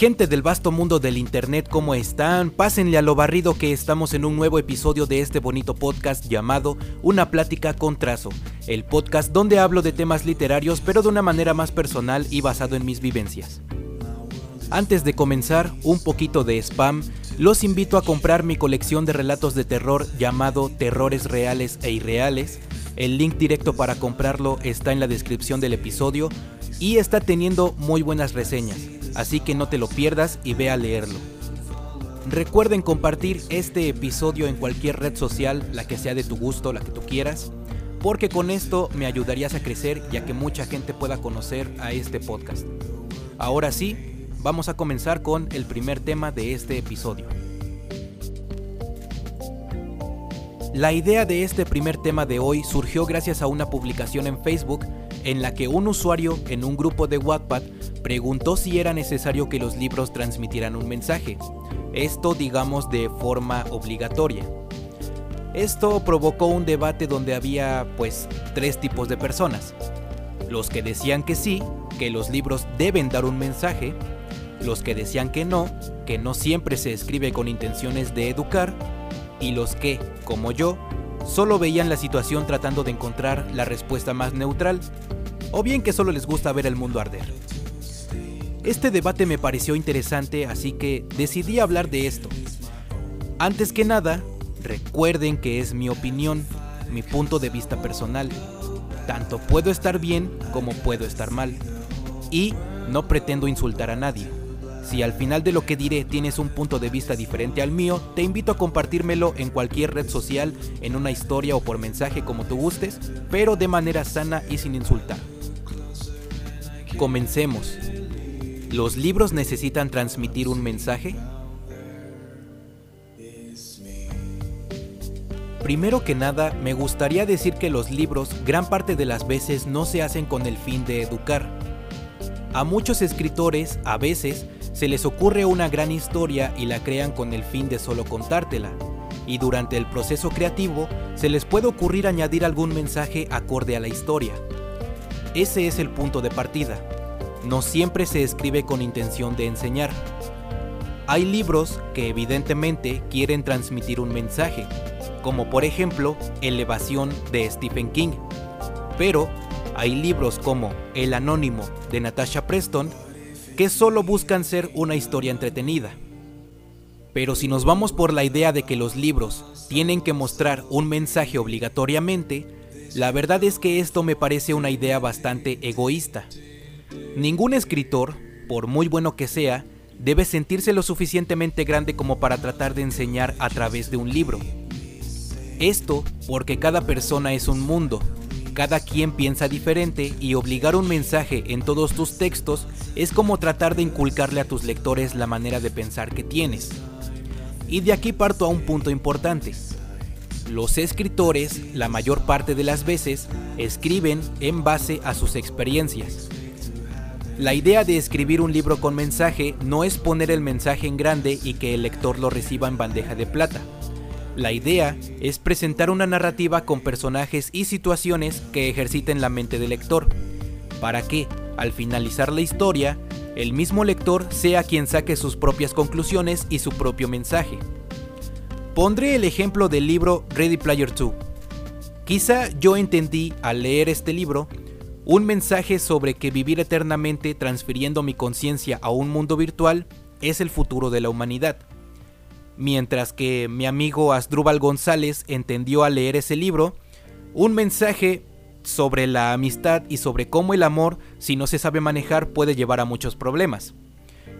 Gente del vasto mundo del internet, ¿cómo están? Pásenle a lo barrido que estamos en un nuevo episodio de este bonito podcast llamado Una plática con trazo, el podcast donde hablo de temas literarios pero de una manera más personal y basado en mis vivencias. Antes de comenzar, un poquito de spam, los invito a comprar mi colección de relatos de terror llamado Terrores Reales e Irreales. El link directo para comprarlo está en la descripción del episodio y está teniendo muy buenas reseñas así que no te lo pierdas y ve a leerlo. Recuerden compartir este episodio en cualquier red social, la que sea de tu gusto, la que tú quieras, porque con esto me ayudarías a crecer y a que mucha gente pueda conocer a este podcast. Ahora sí, vamos a comenzar con el primer tema de este episodio. La idea de este primer tema de hoy surgió gracias a una publicación en Facebook en la que un usuario en un grupo de Wattpad preguntó si era necesario que los libros transmitieran un mensaje, esto digamos de forma obligatoria. Esto provocó un debate donde había pues tres tipos de personas. Los que decían que sí, que los libros deben dar un mensaje, los que decían que no, que no siempre se escribe con intenciones de educar, y los que, como yo, solo veían la situación tratando de encontrar la respuesta más neutral, o bien que solo les gusta ver el mundo arder. Este debate me pareció interesante, así que decidí hablar de esto. Antes que nada, recuerden que es mi opinión, mi punto de vista personal. Tanto puedo estar bien como puedo estar mal. Y no pretendo insultar a nadie. Si al final de lo que diré tienes un punto de vista diferente al mío, te invito a compartírmelo en cualquier red social, en una historia o por mensaje como tú gustes, pero de manera sana y sin insultar. Comencemos. ¿Los libros necesitan transmitir un mensaje? Primero que nada, me gustaría decir que los libros gran parte de las veces no se hacen con el fin de educar. A muchos escritores, a veces, se les ocurre una gran historia y la crean con el fin de solo contártela, y durante el proceso creativo se les puede ocurrir añadir algún mensaje acorde a la historia. Ese es el punto de partida. No siempre se escribe con intención de enseñar. Hay libros que evidentemente quieren transmitir un mensaje, como por ejemplo Elevación de Stephen King. Pero hay libros como El Anónimo de Natasha Preston que solo buscan ser una historia entretenida. Pero si nos vamos por la idea de que los libros tienen que mostrar un mensaje obligatoriamente, la verdad es que esto me parece una idea bastante egoísta. Ningún escritor, por muy bueno que sea, debe sentirse lo suficientemente grande como para tratar de enseñar a través de un libro. Esto porque cada persona es un mundo cada quien piensa diferente y obligar un mensaje en todos tus textos es como tratar de inculcarle a tus lectores la manera de pensar que tienes. Y de aquí parto a un punto importante. Los escritores, la mayor parte de las veces, escriben en base a sus experiencias. La idea de escribir un libro con mensaje no es poner el mensaje en grande y que el lector lo reciba en bandeja de plata la idea es presentar una narrativa con personajes y situaciones que ejerciten la mente del lector, para que, al finalizar la historia, el mismo lector sea quien saque sus propias conclusiones y su propio mensaje. Pondré el ejemplo del libro Ready Player 2. Quizá yo entendí al leer este libro un mensaje sobre que vivir eternamente transfiriendo mi conciencia a un mundo virtual es el futuro de la humanidad mientras que mi amigo Asdrúbal González entendió al leer ese libro un mensaje sobre la amistad y sobre cómo el amor, si no se sabe manejar, puede llevar a muchos problemas.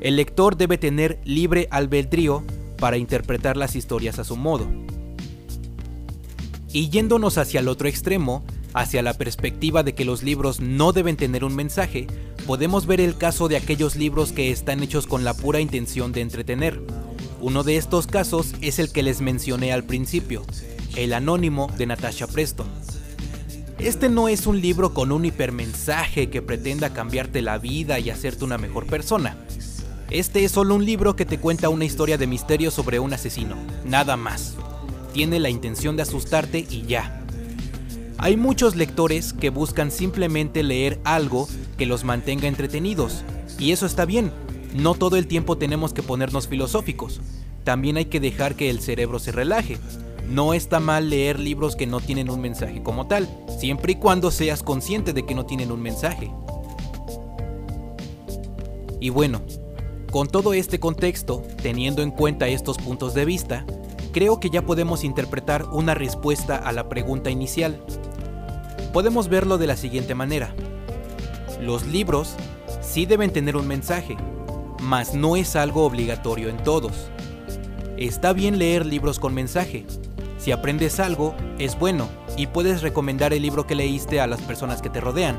El lector debe tener libre albedrío para interpretar las historias a su modo. Y yéndonos hacia el otro extremo, hacia la perspectiva de que los libros no deben tener un mensaje, podemos ver el caso de aquellos libros que están hechos con la pura intención de entretener uno de estos casos es el que les mencioné al principio, El Anónimo de Natasha Preston. Este no es un libro con un hipermensaje que pretenda cambiarte la vida y hacerte una mejor persona. Este es solo un libro que te cuenta una historia de misterio sobre un asesino, nada más. Tiene la intención de asustarte y ya. Hay muchos lectores que buscan simplemente leer algo que los mantenga entretenidos, y eso está bien, no todo el tiempo tenemos que ponernos filosóficos, también hay que dejar que el cerebro se relaje. No está mal leer libros que no tienen un mensaje como tal, siempre y cuando seas consciente de que no tienen un mensaje. Y bueno, con todo este contexto, teniendo en cuenta estos puntos de vista, creo que ya podemos interpretar una respuesta a la pregunta inicial. Podemos verlo de la siguiente manera. Los libros sí deben tener un mensaje, mas no es algo obligatorio en todos. Está bien leer libros con mensaje. Si aprendes algo, es bueno y puedes recomendar el libro que leíste a las personas que te rodean.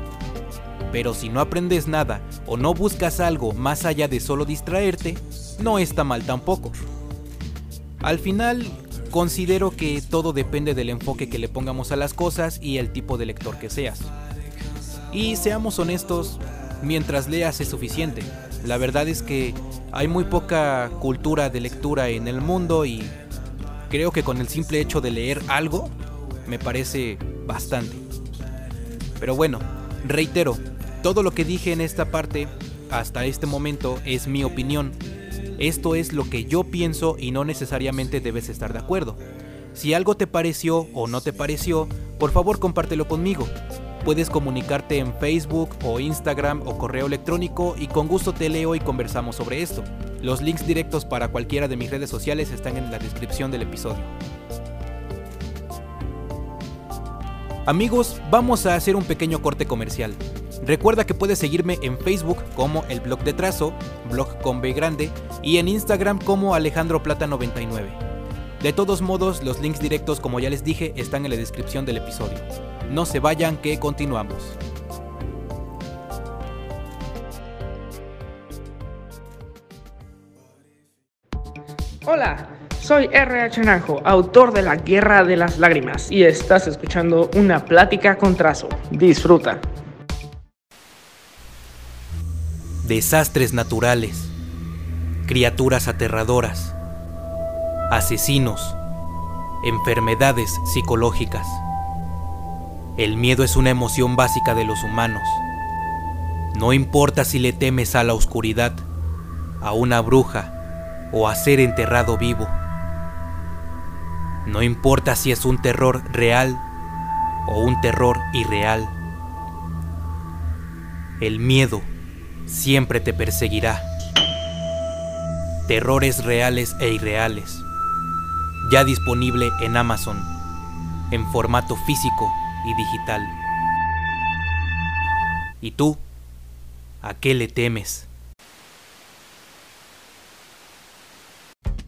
Pero si no aprendes nada o no buscas algo más allá de solo distraerte, no está mal tampoco. Al final, considero que todo depende del enfoque que le pongamos a las cosas y el tipo de lector que seas. Y seamos honestos, mientras leas es suficiente. La verdad es que hay muy poca cultura de lectura en el mundo y creo que con el simple hecho de leer algo me parece bastante. Pero bueno, reitero, todo lo que dije en esta parte hasta este momento es mi opinión. Esto es lo que yo pienso y no necesariamente debes estar de acuerdo. Si algo te pareció o no te pareció, por favor compártelo conmigo. Puedes comunicarte en Facebook o Instagram o correo electrónico y con gusto te leo y conversamos sobre esto. Los links directos para cualquiera de mis redes sociales están en la descripción del episodio. Amigos, vamos a hacer un pequeño corte comercial. Recuerda que puedes seguirme en Facebook como el blog de trazo, blog con B grande, y en Instagram como Alejandro Plata 99. De todos modos, los links directos, como ya les dije, están en la descripción del episodio. No se vayan que continuamos. Hola, soy RH Naranjo, autor de La Guerra de las Lágrimas, y estás escuchando una plática con trazo. Disfruta. desastres naturales, criaturas aterradoras, asesinos, enfermedades psicológicas. El miedo es una emoción básica de los humanos. No importa si le temes a la oscuridad, a una bruja o a ser enterrado vivo. No importa si es un terror real o un terror irreal. El miedo siempre te perseguirá. Terrores reales e irreales. Ya disponible en Amazon, en formato físico y digital. ¿Y tú? ¿A qué le temes?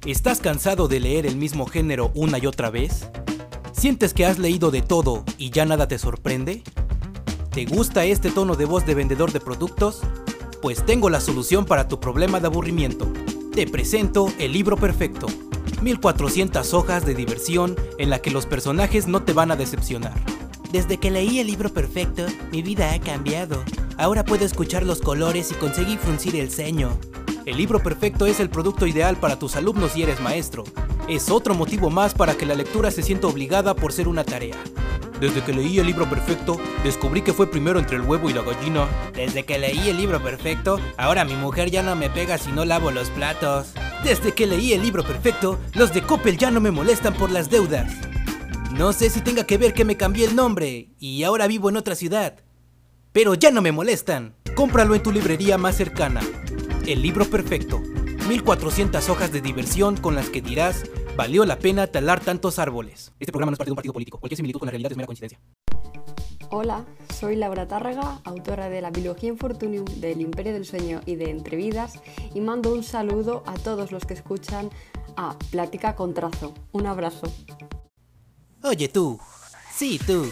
¿Estás cansado de leer el mismo género una y otra vez? ¿Sientes que has leído de todo y ya nada te sorprende? ¿Te gusta este tono de voz de vendedor de productos? Pues tengo la solución para tu problema de aburrimiento. Te presento el libro perfecto. 1400 hojas de diversión en la que los personajes no te van a decepcionar. Desde que leí el libro perfecto, mi vida ha cambiado. Ahora puedo escuchar los colores y conseguir fruncir el ceño. El libro perfecto es el producto ideal para tus alumnos y eres maestro. Es otro motivo más para que la lectura se sienta obligada por ser una tarea. Desde que leí el libro perfecto, descubrí que fue primero entre el huevo y la gallina. Desde que leí el libro perfecto, ahora mi mujer ya no me pega si no lavo los platos. Desde que leí el libro perfecto, los de Coppel ya no me molestan por las deudas. No sé si tenga que ver que me cambié el nombre y ahora vivo en otra ciudad. Pero ya no me molestan. Cómpralo en tu librería más cercana. El libro perfecto. 1400 hojas de diversión con las que dirás valió la pena talar tantos árboles. Este programa no es parte de un partido político. Cualquier similitud con la realidad es mera coincidencia. Hola, soy Laura Tárrega, autora de la biología Infortunium, del Imperio del Sueño y de Entrevidas, y mando un saludo a todos los que escuchan a Plática con Trazo. Un abrazo. Oye tú, sí tú,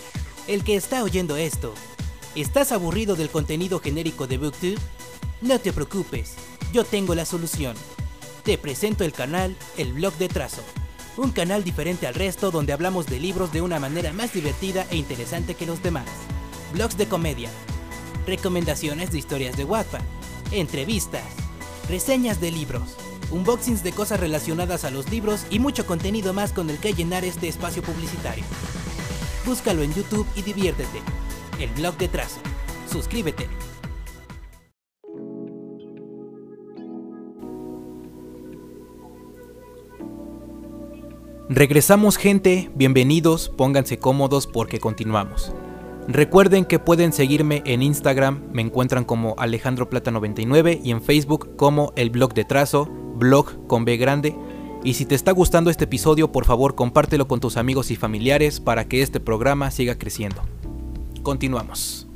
el que está oyendo esto, ¿estás aburrido del contenido genérico de BookTube? No te preocupes, yo tengo la solución te presento el canal El Blog de Trazo, un canal diferente al resto donde hablamos de libros de una manera más divertida e interesante que los demás. Blogs de comedia, recomendaciones de historias de Wattpad, entrevistas, reseñas de libros, unboxings de cosas relacionadas a los libros y mucho contenido más con el que llenar este espacio publicitario. Búscalo en YouTube y diviértete. El blog de trazo. Suscríbete. Regresamos gente, bienvenidos, pónganse cómodos porque continuamos. Recuerden que pueden seguirme en Instagram, me encuentran como Alejandro Plata 99 y en Facebook como el blog de trazo, blog con B grande. Y si te está gustando este episodio, por favor compártelo con tus amigos y familiares para que este programa siga creciendo. Continuamos.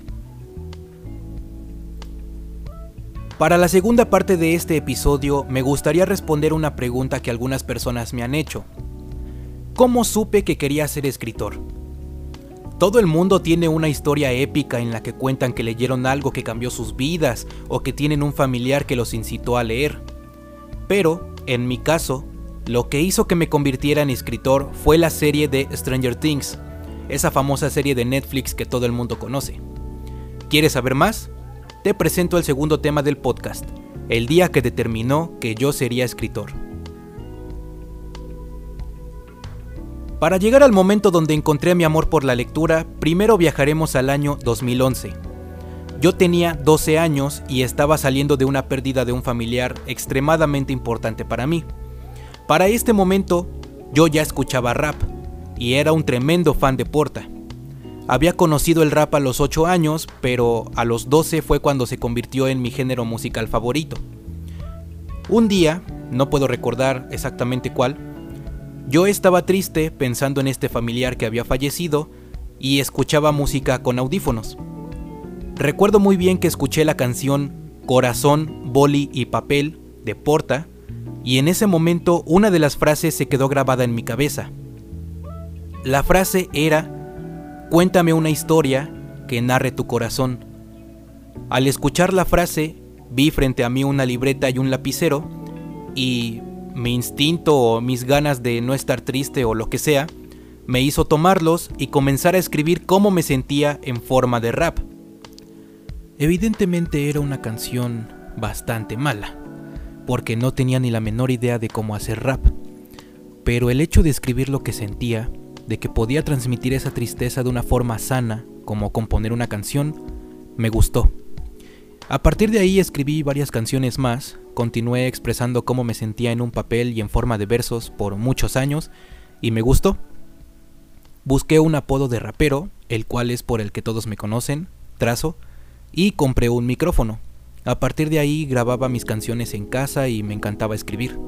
Para la segunda parte de este episodio me gustaría responder una pregunta que algunas personas me han hecho. ¿Cómo supe que quería ser escritor? Todo el mundo tiene una historia épica en la que cuentan que leyeron algo que cambió sus vidas o que tienen un familiar que los incitó a leer. Pero, en mi caso, lo que hizo que me convirtiera en escritor fue la serie de Stranger Things, esa famosa serie de Netflix que todo el mundo conoce. ¿Quieres saber más? Te presento el segundo tema del podcast, el día que determinó que yo sería escritor. Para llegar al momento donde encontré mi amor por la lectura, primero viajaremos al año 2011. Yo tenía 12 años y estaba saliendo de una pérdida de un familiar extremadamente importante para mí. Para este momento, yo ya escuchaba rap y era un tremendo fan de Porta. Había conocido el rap a los 8 años, pero a los 12 fue cuando se convirtió en mi género musical favorito. Un día, no puedo recordar exactamente cuál, yo estaba triste pensando en este familiar que había fallecido y escuchaba música con audífonos. Recuerdo muy bien que escuché la canción Corazón, Boli y Papel de Porta y en ese momento una de las frases se quedó grabada en mi cabeza. La frase era, cuéntame una historia que narre tu corazón. Al escuchar la frase, vi frente a mí una libreta y un lapicero y mi instinto o mis ganas de no estar triste o lo que sea, me hizo tomarlos y comenzar a escribir cómo me sentía en forma de rap. Evidentemente era una canción bastante mala, porque no tenía ni la menor idea de cómo hacer rap, pero el hecho de escribir lo que sentía, de que podía transmitir esa tristeza de una forma sana, como componer una canción, me gustó. A partir de ahí escribí varias canciones más, continué expresando cómo me sentía en un papel y en forma de versos por muchos años y me gustó. Busqué un apodo de rapero, el cual es por el que todos me conocen, Trazo, y compré un micrófono. A partir de ahí grababa mis canciones en casa y me encantaba escribir.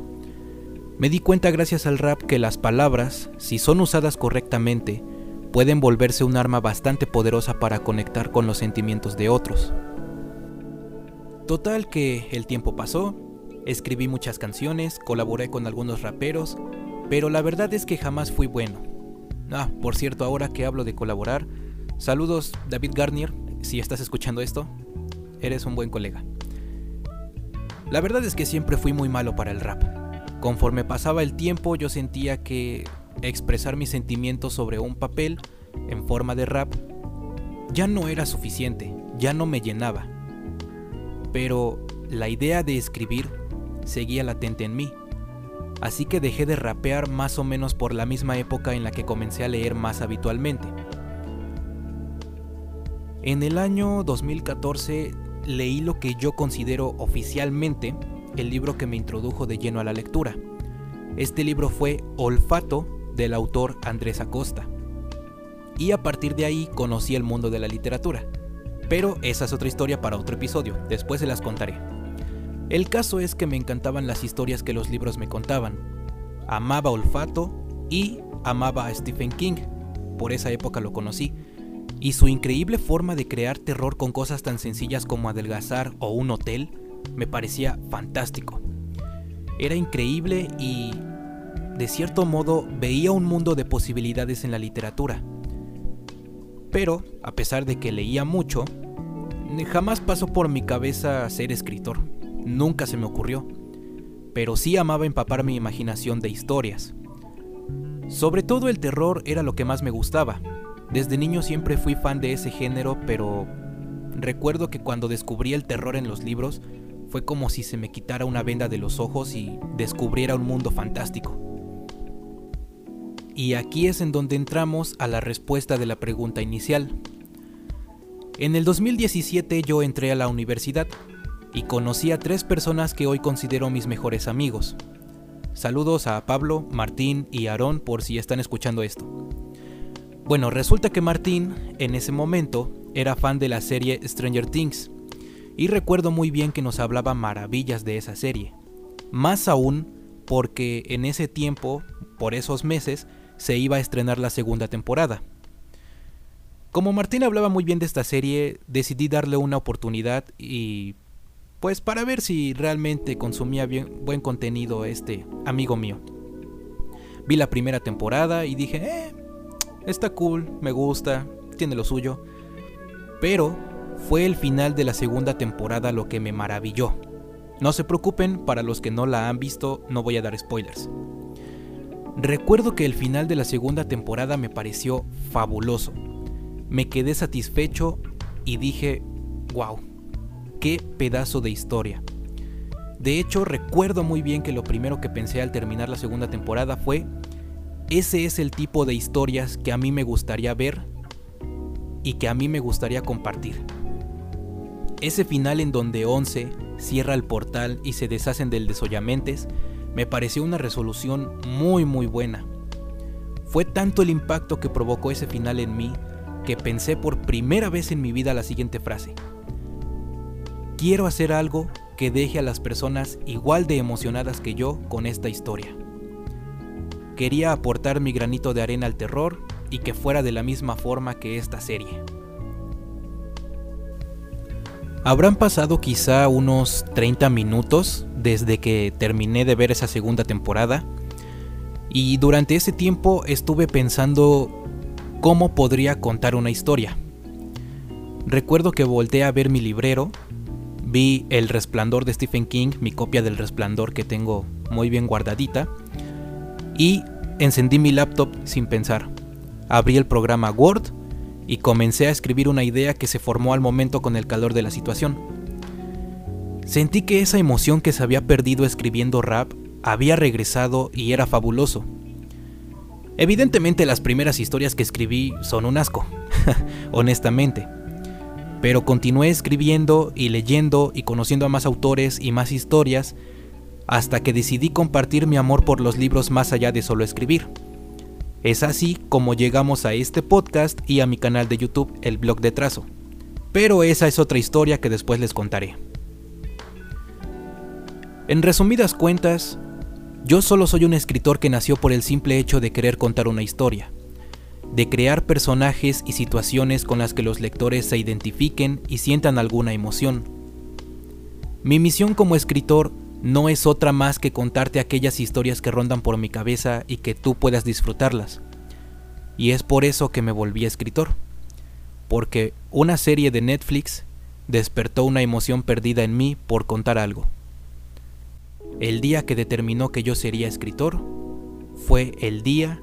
Me di cuenta gracias al rap que las palabras, si son usadas correctamente, pueden volverse un arma bastante poderosa para conectar con los sentimientos de otros. Total que el tiempo pasó, escribí muchas canciones, colaboré con algunos raperos, pero la verdad es que jamás fui bueno. Ah, por cierto, ahora que hablo de colaborar, saludos David Garnier, si estás escuchando esto, eres un buen colega. La verdad es que siempre fui muy malo para el rap. Conforme pasaba el tiempo yo sentía que expresar mis sentimientos sobre un papel en forma de rap ya no era suficiente, ya no me llenaba pero la idea de escribir seguía latente en mí. Así que dejé de rapear más o menos por la misma época en la que comencé a leer más habitualmente. En el año 2014 leí lo que yo considero oficialmente el libro que me introdujo de lleno a la lectura. Este libro fue Olfato del autor Andrés Acosta. Y a partir de ahí conocí el mundo de la literatura. Pero esa es otra historia para otro episodio, después se las contaré. El caso es que me encantaban las historias que los libros me contaban. Amaba Olfato y amaba a Stephen King, por esa época lo conocí, y su increíble forma de crear terror con cosas tan sencillas como adelgazar o un hotel me parecía fantástico. Era increíble y, de cierto modo, veía un mundo de posibilidades en la literatura. Pero, a pesar de que leía mucho, jamás pasó por mi cabeza ser escritor. Nunca se me ocurrió. Pero sí amaba empapar mi imaginación de historias. Sobre todo el terror era lo que más me gustaba. Desde niño siempre fui fan de ese género, pero recuerdo que cuando descubrí el terror en los libros, fue como si se me quitara una venda de los ojos y descubriera un mundo fantástico. Y aquí es en donde entramos a la respuesta de la pregunta inicial. En el 2017 yo entré a la universidad y conocí a tres personas que hoy considero mis mejores amigos. Saludos a Pablo, Martín y Aarón por si están escuchando esto. Bueno, resulta que Martín en ese momento era fan de la serie Stranger Things y recuerdo muy bien que nos hablaba maravillas de esa serie. Más aún porque en ese tiempo, por esos meses, se iba a estrenar la segunda temporada. Como Martín hablaba muy bien de esta serie, decidí darle una oportunidad y pues para ver si realmente consumía bien, buen contenido este amigo mío. Vi la primera temporada y dije, eh, está cool, me gusta, tiene lo suyo. Pero fue el final de la segunda temporada lo que me maravilló. No se preocupen, para los que no la han visto, no voy a dar spoilers. Recuerdo que el final de la segunda temporada me pareció fabuloso. Me quedé satisfecho y dije, wow, qué pedazo de historia. De hecho, recuerdo muy bien que lo primero que pensé al terminar la segunda temporada fue, ese es el tipo de historias que a mí me gustaría ver y que a mí me gustaría compartir. Ese final en donde Once cierra el portal y se deshacen del desollamentes me pareció una resolución muy muy buena. Fue tanto el impacto que provocó ese final en mí que pensé por primera vez en mi vida la siguiente frase. Quiero hacer algo que deje a las personas igual de emocionadas que yo con esta historia. Quería aportar mi granito de arena al terror y que fuera de la misma forma que esta serie. Habrán pasado quizá unos 30 minutos desde que terminé de ver esa segunda temporada y durante ese tiempo estuve pensando cómo podría contar una historia. Recuerdo que volteé a ver mi librero, vi El Resplandor de Stephen King, mi copia del Resplandor que tengo muy bien guardadita, y encendí mi laptop sin pensar. Abrí el programa Word y comencé a escribir una idea que se formó al momento con el calor de la situación. Sentí que esa emoción que se había perdido escribiendo rap había regresado y era fabuloso. Evidentemente las primeras historias que escribí son un asco, honestamente. Pero continué escribiendo y leyendo y conociendo a más autores y más historias hasta que decidí compartir mi amor por los libros más allá de solo escribir. Es así como llegamos a este podcast y a mi canal de YouTube, el blog de trazo. Pero esa es otra historia que después les contaré. En resumidas cuentas, yo solo soy un escritor que nació por el simple hecho de querer contar una historia, de crear personajes y situaciones con las que los lectores se identifiquen y sientan alguna emoción. Mi misión como escritor no es otra más que contarte aquellas historias que rondan por mi cabeza y que tú puedas disfrutarlas. Y es por eso que me volví escritor. Porque una serie de Netflix despertó una emoción perdida en mí por contar algo. El día que determinó que yo sería escritor fue el día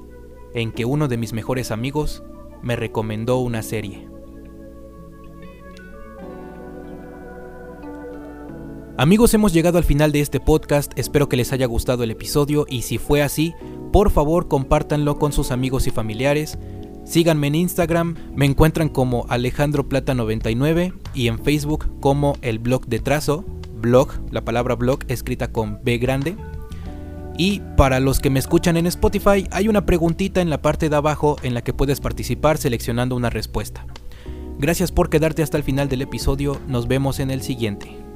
en que uno de mis mejores amigos me recomendó una serie. Amigos, hemos llegado al final de este podcast, espero que les haya gustado el episodio y si fue así, por favor compártanlo con sus amigos y familiares. Síganme en Instagram, me encuentran como Alejandro Plata 99 y en Facebook como el blog de trazo, blog, la palabra blog escrita con B grande. Y para los que me escuchan en Spotify, hay una preguntita en la parte de abajo en la que puedes participar seleccionando una respuesta. Gracias por quedarte hasta el final del episodio, nos vemos en el siguiente.